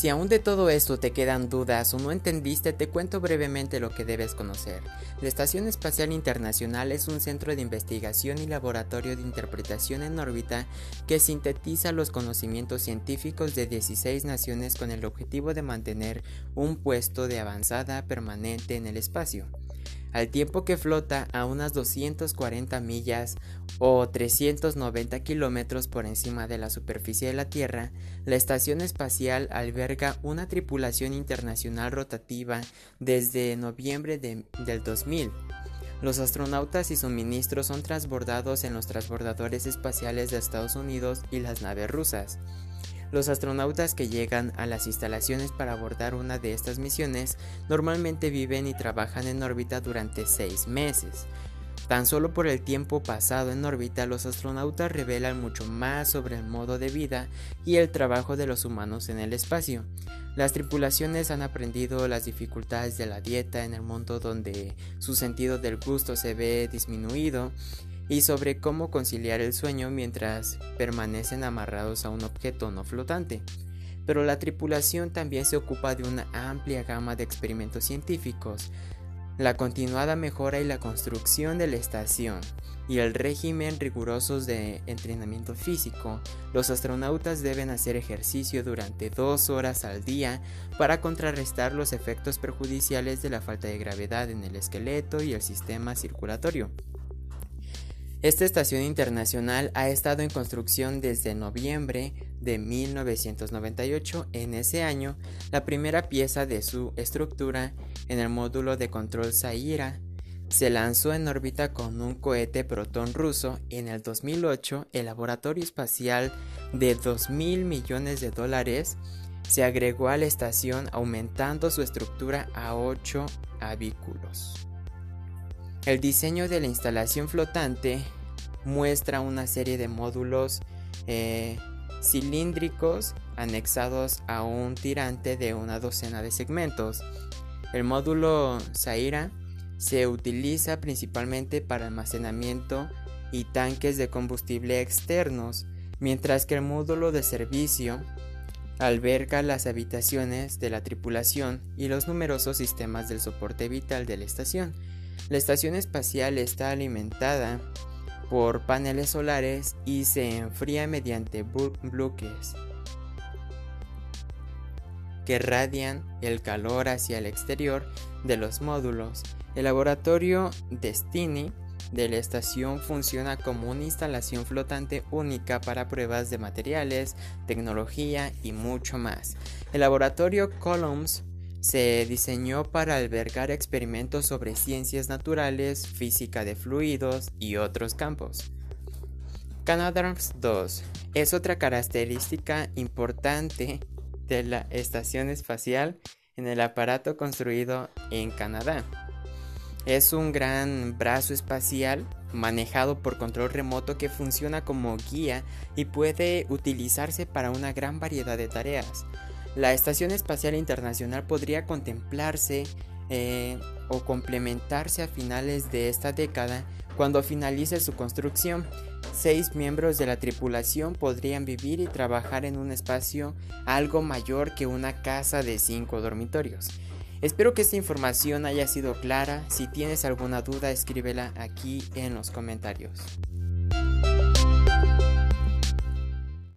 Si aún de todo esto te quedan dudas o no entendiste, te cuento brevemente lo que debes conocer. La Estación Espacial Internacional es un centro de investigación y laboratorio de interpretación en órbita que sintetiza los conocimientos científicos de 16 naciones con el objetivo de mantener un puesto de avanzada permanente en el espacio al tiempo que flota a unas 240 millas o 390 kilómetros por encima de la superficie de la Tierra, la estación espacial alberga una tripulación internacional rotativa desde noviembre del 2000. Los astronautas y suministros son transbordados en los transbordadores espaciales de Estados Unidos y las naves rusas. Los astronautas que llegan a las instalaciones para abordar una de estas misiones normalmente viven y trabajan en órbita durante seis meses. Tan solo por el tiempo pasado en órbita, los astronautas revelan mucho más sobre el modo de vida y el trabajo de los humanos en el espacio. Las tripulaciones han aprendido las dificultades de la dieta en el mundo donde su sentido del gusto se ve disminuido y sobre cómo conciliar el sueño mientras permanecen amarrados a un objeto no flotante. Pero la tripulación también se ocupa de una amplia gama de experimentos científicos, la continuada mejora y la construcción de la estación y el régimen rigurosos de entrenamiento físico, los astronautas deben hacer ejercicio durante dos horas al día para contrarrestar los efectos perjudiciales de la falta de gravedad en el esqueleto y el sistema circulatorio. Esta estación internacional ha estado en construcción desde noviembre de 1998. En ese año, la primera pieza de su estructura en el módulo de control Zaira se lanzó en órbita con un cohete Proton ruso. En el 2008, el laboratorio espacial de 2 mil millones de dólares se agregó a la estación aumentando su estructura a 8 habículos. El diseño de la instalación flotante muestra una serie de módulos eh, cilíndricos anexados a un tirante de una docena de segmentos. El módulo Zaira se utiliza principalmente para almacenamiento y tanques de combustible externos, mientras que el módulo de servicio alberga las habitaciones de la tripulación y los numerosos sistemas del soporte vital de la estación. La estación espacial está alimentada por paneles solares y se enfría mediante bloques que radian el calor hacia el exterior de los módulos. El laboratorio Destiny de la estación funciona como una instalación flotante única para pruebas de materiales, tecnología y mucho más. El laboratorio Columns se diseñó para albergar experimentos sobre ciencias naturales, física de fluidos y otros campos. Canadarms 2 es otra característica importante de la estación espacial en el aparato construido en Canadá. Es un gran brazo espacial manejado por control remoto que funciona como guía y puede utilizarse para una gran variedad de tareas. La Estación Espacial Internacional podría contemplarse eh, o complementarse a finales de esta década cuando finalice su construcción. Seis miembros de la tripulación podrían vivir y trabajar en un espacio algo mayor que una casa de cinco dormitorios. Espero que esta información haya sido clara. Si tienes alguna duda, escríbela aquí en los comentarios.